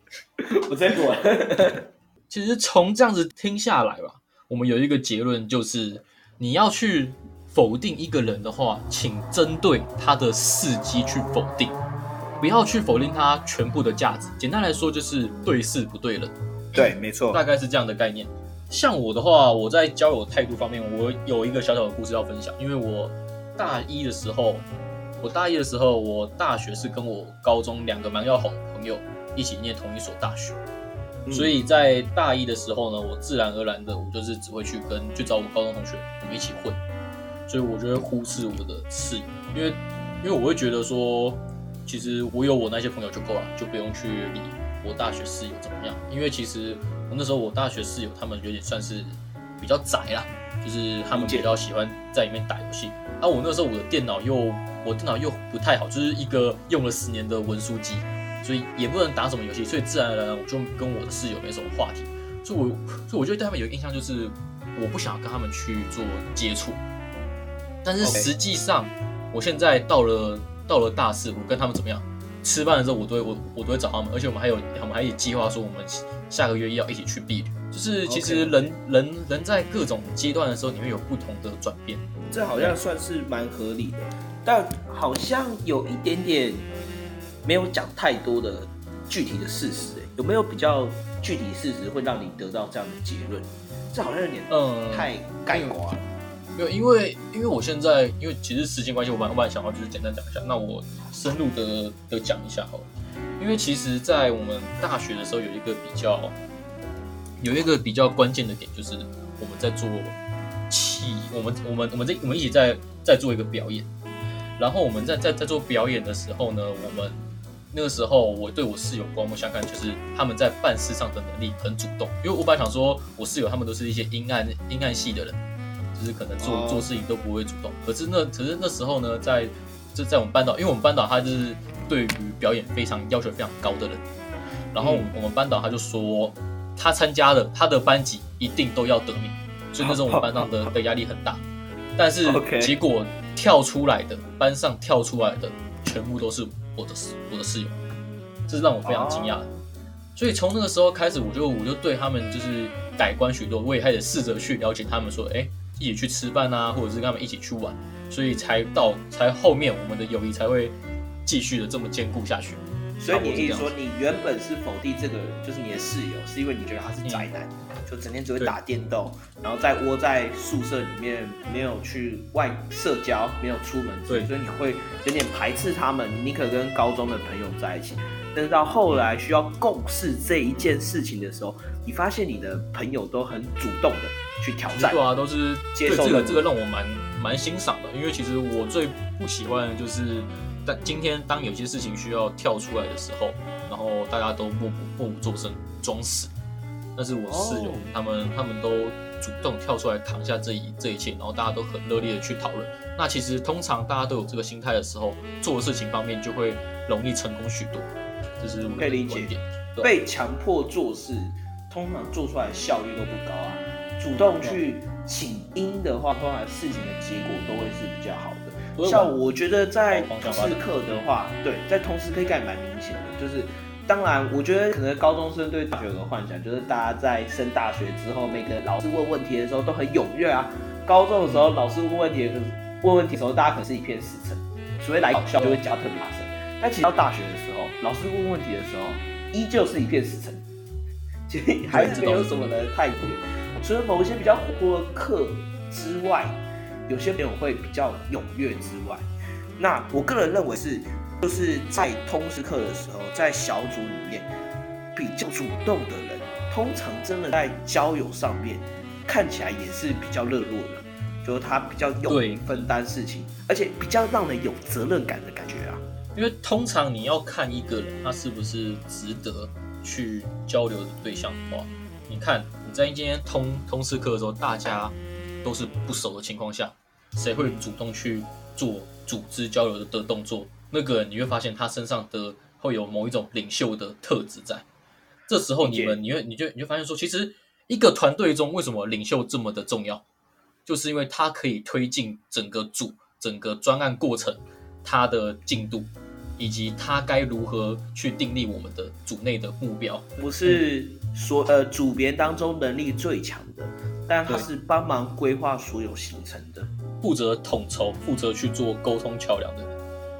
我直接滚。其实从这样子听下来吧，我们有一个结论就是，你要去。否定一个人的话，请针对他的事迹去否定，不要去否定他全部的价值。简单来说，就是对事不对人。对，没错，大概是这样的概念。像我的话，我在交友态度方面，我有一个小小的故事要分享。因为我大一的时候，我大一的时候，我大学是跟我高中两个蛮要好的朋友一起念同一所大学，所以在大一的时候呢，我自然而然的，我就是只会去跟去找我高中同学，我们一起混。所以我就会忽视我的室友，因为因为我会觉得说，其实我有我那些朋友就够了，就不用去理我大学室友怎么样。因为其实我那时候我大学室友他们有点算是比较宅啦，就是他们比较喜欢在里面打游戏。啊，我那时候我的电脑又我电脑又不太好，就是一个用了十年的文书机，所以也不能打什么游戏，所以自然而然我就跟我的室友没什么话题。所以我所以我觉得对他们有个印象就是我不想跟他们去做接触。但是实际上，我现在到了到了大四，我跟他们怎么样？吃饭的时候，我都会我我都会找他们，而且我们还有我们还有计划说，我们下个月要一起去避旅。就是其实人人人在各种阶段的时候，你会有不同的转变。这好像算是蛮合理的，但好像有一点点没有讲太多的具体的事实。哎，有没有比较具体事实会让你得到这样的结论？这好像有点嗯太概括了。没有，因为因为我现在因为其实时间关系，我蛮我蛮想要就是简单讲一下。那我深入的的讲一下好了。因为其实，在我们大学的时候，有一个比较有一个比较关键的点，就是我们在做起，我们我们我们在我们一起在在做一个表演。然后我们在在在做表演的时候呢，我们那个时候我对我室友刮目相看，就是他们在办事上的能力很主动。因为我本来想说，我室友他们都是一些阴暗阴暗系的人。就是可能做做事情都不会主动，可是那可是那时候呢，在就在我们班导，因为我们班导他就是对于表演非常要求非常高的人，然后我们班导他就说，他参加的他的班级一定都要得名，所以那时候我们班上的的压力很大，但是 结果跳出来的班上跳出来的全部都是我的我的室友，这是让我非常惊讶的，所以从那个时候开始，我就我就对他们就是改观许多，我也开始试着去了解他们，说，哎。一起去吃饭啊，或者是跟他们一起去玩，所以才到才后面我们的友谊才会继续的这么坚固下去。所以你意思说，你原本是否定这个就是你的室友，是因为你觉得他是宅男，就整天只会打电动，然后在窝在宿舍里面，没有去外社交，没有出门，所以所以你会有点排斥他们。你可跟高中的朋友在一起，但是到后来需要共事这一件事情的时候，你发现你的朋友都很主动的。去挑战，对啊，都是接受这个，这个让我蛮蛮欣赏的。因为其实我最不喜欢的就是，但今天当有些事情需要跳出来的时候，然后大家都默默不作声，装死。但是我室友他们他们都主动跳出来扛下这一这一切，然后大家都很热烈的去讨论。那其实通常大家都有这个心态的时候，做事情方面就会容易成功许多。这是我可以理解。被强迫做事，通常做出来效率都不高啊。主动去请缨的话，通常事情的结果都会是比较好的。像我觉得在通识课的话，对，在通识课应该蛮明显的，就是当然，我觉得可能高中生对大学有个幻想，就是大家在升大学之后，每个老师问问题的时候都很踊跃啊。高中的时候，老师问问题，问问题的时候，大家可能是一片死沉，所以来搞笑就会加特别大声。但其实到大学的时候，老师问问题的时候，依旧是一片死沉，其实还是没有什么的太变。除了某一些比较活泼的课之外，有些朋友会比较踊跃之外，那我个人认为是，就是在通识课的时候，在小组里面比较主动的人，通常真的在交友上面。看起来也是比较热络的，就是他比较勇于分担事情，而且比较让人有责任感的感觉啊。因为通常你要看一个人他是不是值得去交流的对象的话，你看你在今天通通识课的时候，大家都是不熟的情况下，谁会主动去做组织交流的的动作？那个人你会发现他身上的会有某一种领袖的特质在。这时候你们你会你就你就发现说，其实。一个团队中为什么领袖这么的重要？就是因为他可以推进整个组、整个专案过程，他的进度，以及他该如何去订立我们的组内的目标。不是说呃组别当中能力最强的，但他是帮忙规划所有行程的，负责统筹、负责去做沟通桥梁的。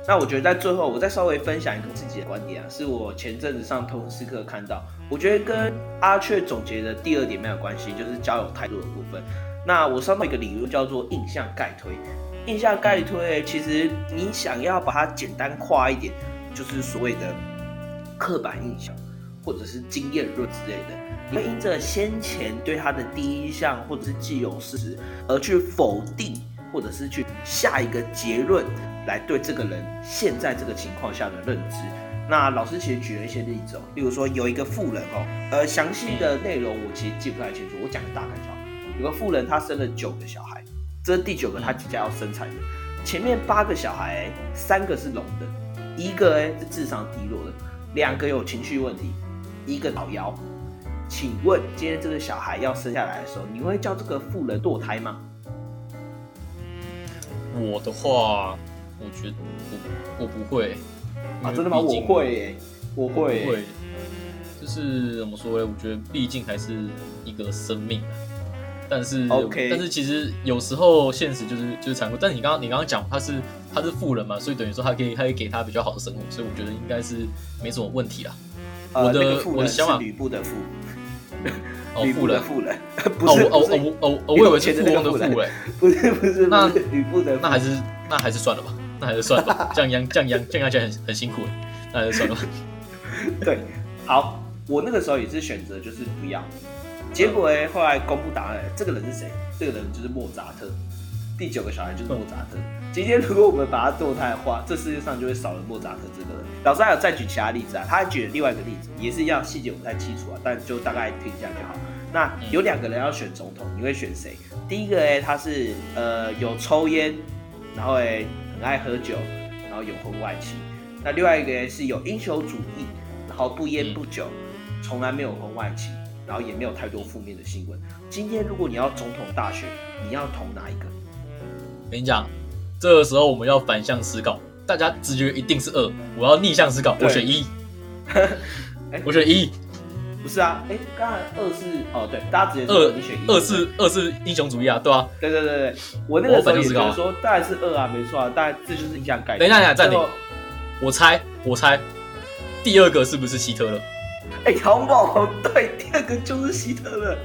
那我觉得在最后，我再稍微分享一个自己的观点啊，是我前阵子上通识课看到，我觉得跟阿雀总结的第二点没有关系，就是交友态度的部分。那我上到一个理论叫做印象概推，印象概推其实你想要把它简单化一点，就是所谓的刻板印象或者是经验论之类的，你会因着先前对他的第一印象或者是既有事实而去否定，或者是去下一个结论。来对这个人现在这个情况下的认知，那老师其实举了一些例子哦，例如说有一个富人哦，呃，详细的内容我其实记不太清楚，我讲个大概就好。有个富人他生了九个小孩，这是第九个他即将要生产的，前面八个小孩，三个是聋的，一个哎是智商低落的，两个有情绪问题，一个老妖。请问今天这个小孩要生下来的时候，你会叫这个富人堕胎吗？我的话。我觉得我我不会啊，真的吗？我会，我会，会，就是怎么说呢？我觉得毕竟还是一个生命啊。但是，OK，但是其实有时候现实就是就是残酷。但是你刚刚你刚刚讲他是他是富人嘛，所以等于说他可以他可以给他比较好的生活，所以我觉得应该是没什么问题啦。我的我的想法，吕布的富。哦，富人，富人，不是，哦哦哦哦，我以为是富翁的富嘞，不是不是，那吕布的，那还是那还是算了吧，那还是算了吧，降央降央降央起来很很辛苦哎，那还是算了吧。对，好，我那个时候也是选择就是不要，结果哎，后来公布答案，这个人是谁？这个人就是莫扎特。第九个小孩就是莫扎特。今天如果我们把他堕胎的话，这世界上就会少了莫扎特这个人。老师还有再举其他例子啊，他还举了另外一个例子，也是一样，细节我不太清楚啊，但就大概听一下就好。那有两个人要选总统，你会选谁？第一个哎，他是呃有抽烟，然后哎很爱喝酒，然后有婚外情。那另外一个是有英雄主义，然后不烟不酒，从来没有婚外情，然后也没有太多负面的新闻。今天如果你要总统大选，你要投哪一个？跟你讲，这个时候我们要反向思考，大家直觉一定是二，我要逆向思考，我选一，我选一，不是啊，哎，刚才二是哦，对，大家直接二，你选一，二是二是英雄主义啊，对啊？对对对对，我那个时候也觉得说，当然是二啊，没错啊，当然这就是逆向概念。等一下，等一下，暂停，我猜，我猜，第二个是不是希特勒？哎，好猛，对，第二个就是希特勒。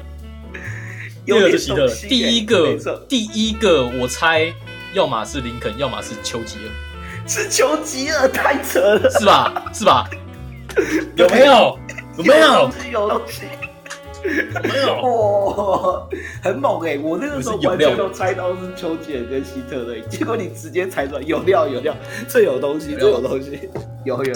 希特勒，第一个，第一个我猜，要么是林肯，要么是丘吉尔，是丘吉尔，太扯了，是吧？是吧？有没有？有没有？有东西，没有？哇，很猛哎！我那个时候完全都猜到是丘吉尔跟希特勒，结果你直接猜出来，有料有料，这有东西，这有东西，有有。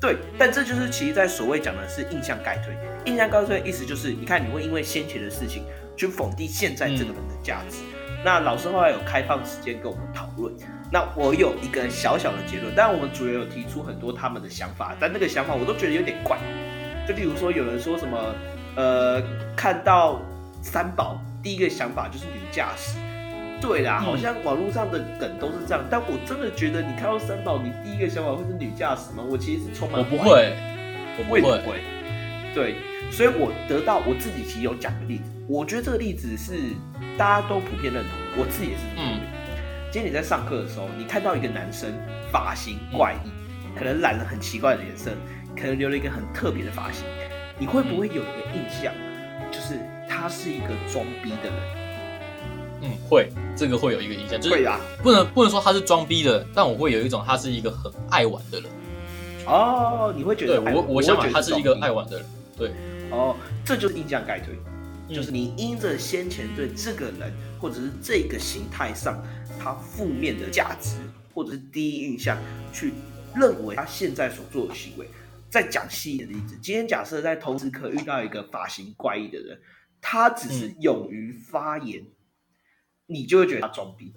对，但这就是其实，在所谓讲的是印象概推，印象概推的意思就是，你看你会因为先前的事情。去否定现在这个人的价值。那老师后来有开放时间跟我们讨论。那我有一个小小的结论，当然我们主任有提出很多他们的想法，但那个想法我都觉得有点怪。就例如说，有人说什么，呃，看到三宝，第一个想法就是女驾驶，对啦，好像网络上的梗都是这样，但我真的觉得你看到三宝，你第一个想法会是女驾驶吗？我其实是充满我不会，我不会，会。对，所以我得到我自己其实有讲个例子，我觉得这个例子是大家都普遍认同，我自己也是。嗯。今天你在上课的时候，你看到一个男生发型怪异，可能染了很奇怪的颜色，可能留了一个很特别的发型，你会不会有一个印象，就是他是一个装逼的人？嗯，会，这个会有一个印象，就是会啊，不能不能说他是装逼的，但我会有一种他是一个很爱玩的人。哦，你会觉得？对我，我想法他是一个爱玩的人。对，哦，这就是印象盖推，就是你因着先前对这个人或者是这个形态上他负面的价值或者是第一印象，去认为他现在所做的行为。再讲细一点的例子，今天假设在投资课遇到一个发型怪异的人，他只是勇于发言。你就会觉得他装逼。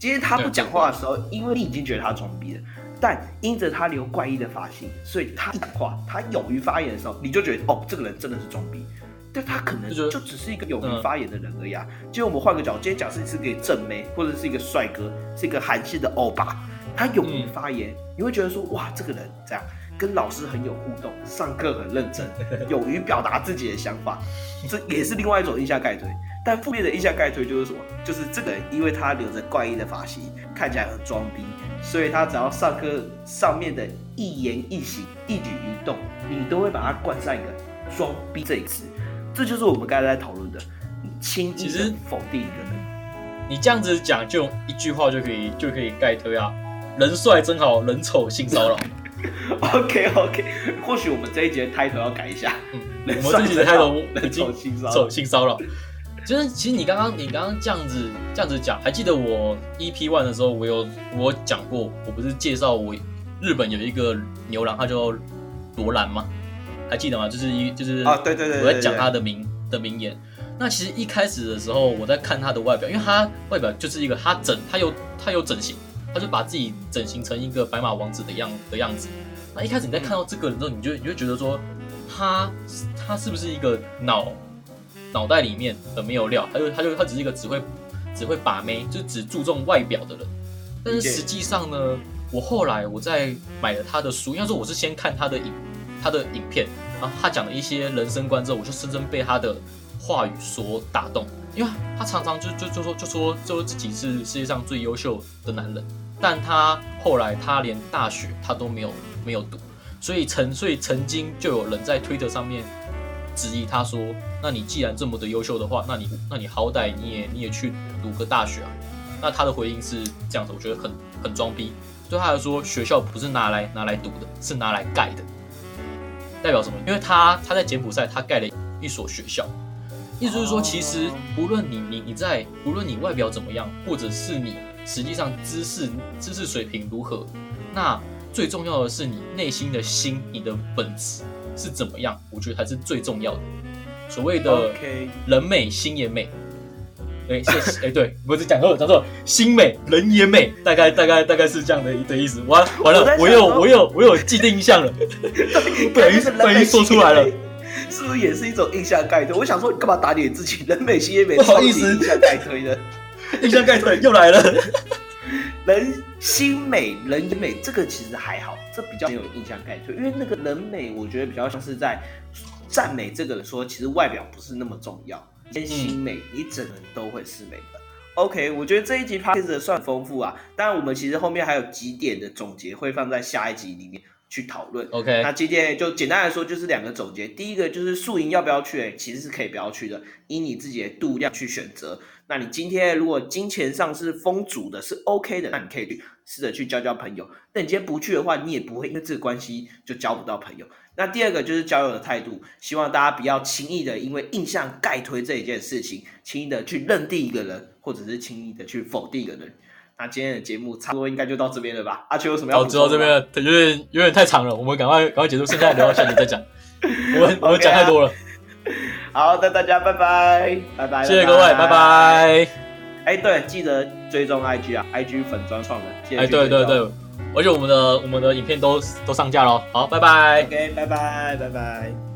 今天他不讲话的时候，因为你已经觉得他装逼了，但因着他留怪异的发型，所以他一讲话，他勇于发言的时候，你就觉得哦，这个人真的是装逼。但他可能就只是一个勇于发言的人而已啊。今天我们换个角度，今天假设是个正妹，或者是一个帅哥，是一个韩系的欧巴，他勇于发言，你会觉得说哇，这个人这样跟老师很有互动，上课很认真，勇于表达自己的想法，这也是另外一种印象盖推。但负面的印象盖推就是什么？就是这个人，因为他留着怪异的发型，看起来很装逼，所以他只要上课上面的一言一行、一举一动，你都会把他冠上一个“装逼”这一词。这就是我们刚才在讨论的，你轻易的否定一个人。你这样子讲，就一句话就可以就可以概推啊，人帅真好人丑性骚扰。OK OK，或许我们这一节开头要改一下，嗯，我们这一节开头人丑性骚扰。就是，其实你刚刚你刚刚这样子这样子讲，还记得我 EP one 的时候，我有我讲过，我不是介绍我日本有一个牛郎，他叫罗兰吗？还记得吗？就是一就是啊，对对对，我在讲他的名的名言。那其实一开始的时候，我在看他的外表，因为他外表就是一个他整他有他有整形，他就把自己整形成一个白马王子的样的样子。那一开始你在看到这个人之后，你就你就觉得说，他他是不是一个脑？脑袋里面的没有料，他就他就他只是一个只会只会把妹，就只注重外表的人。但是实际上呢，我后来我在买了他的书，应该说我是先看他的影他的影片，然后他讲了一些人生观之后，我就深深被他的话语所打动。因为他常常就就就说就说就说自己是世界上最优秀的男人，但他后来他连大学他都没有没有读，所以曾所以曾经就有人在推特上面。质疑他说：“那你既然这么的优秀的话，那你那你好歹你也你也去读个大学啊？”那他的回应是这样子，我觉得很很装逼。对他来说，学校不是拿来拿来读的，是拿来盖的。代表什么？因为他他在柬埔寨他盖了一所学校，意思就是说，其实不论你你你在不论你外表怎么样，或者是你实际上知识知识水平如何，那最重要的是你内心的心，你的本质。是怎么样？我觉得才是最重要的。所谓的人美心也美，哎，对，不是讲错，讲错，心美人也美，大概大概大概是这样的的意思。完完了，我有我有我有既定印象了，不好意思，不好意思说出来了，是不是也是一种印象概推？我想说，你干嘛打脸自己？人美心也美，不好意思，印象概推的，印象概推又来了。人心美人也美，这个其实还好，这比较没有印象概推，因为那个人美，我觉得比较像是在赞美这个人，说其实外表不是那么重要，先心美，你整人都会是美的。OK，我觉得这一集 p a c 算丰富啊，当然我们其实后面还有几点的总结会放在下一集里面去讨论。OK，那今天就简单来说就是两个总结，第一个就是宿营要不要去，其实是可以不要去的，以你自己的度量去选择。那你今天如果金钱上是丰足的，是 OK 的，那你可以去试着去交交朋友。但你今天不去的话，你也不会因为这个关系就交不到朋友。那第二个就是交友的态度，希望大家不要轻易的因为印象概推这一件事情，轻易的去认定一个人，或者是轻易的去否定一个人。那今天的节目差不多应该就到这边了吧？阿秋有什么要？哦，知道这边有点有点太长了，我们赶快赶快结束，剩下的留到下集再讲。我们我们讲太多了。好，那大家拜拜，拜拜，谢谢各位，拜拜。哎，对，记得追踪 IG 啊，IG 粉砖创的。哎，对对对，而且我们的我们的影片都都上架喽。好，拜拜。OK，拜拜，拜拜。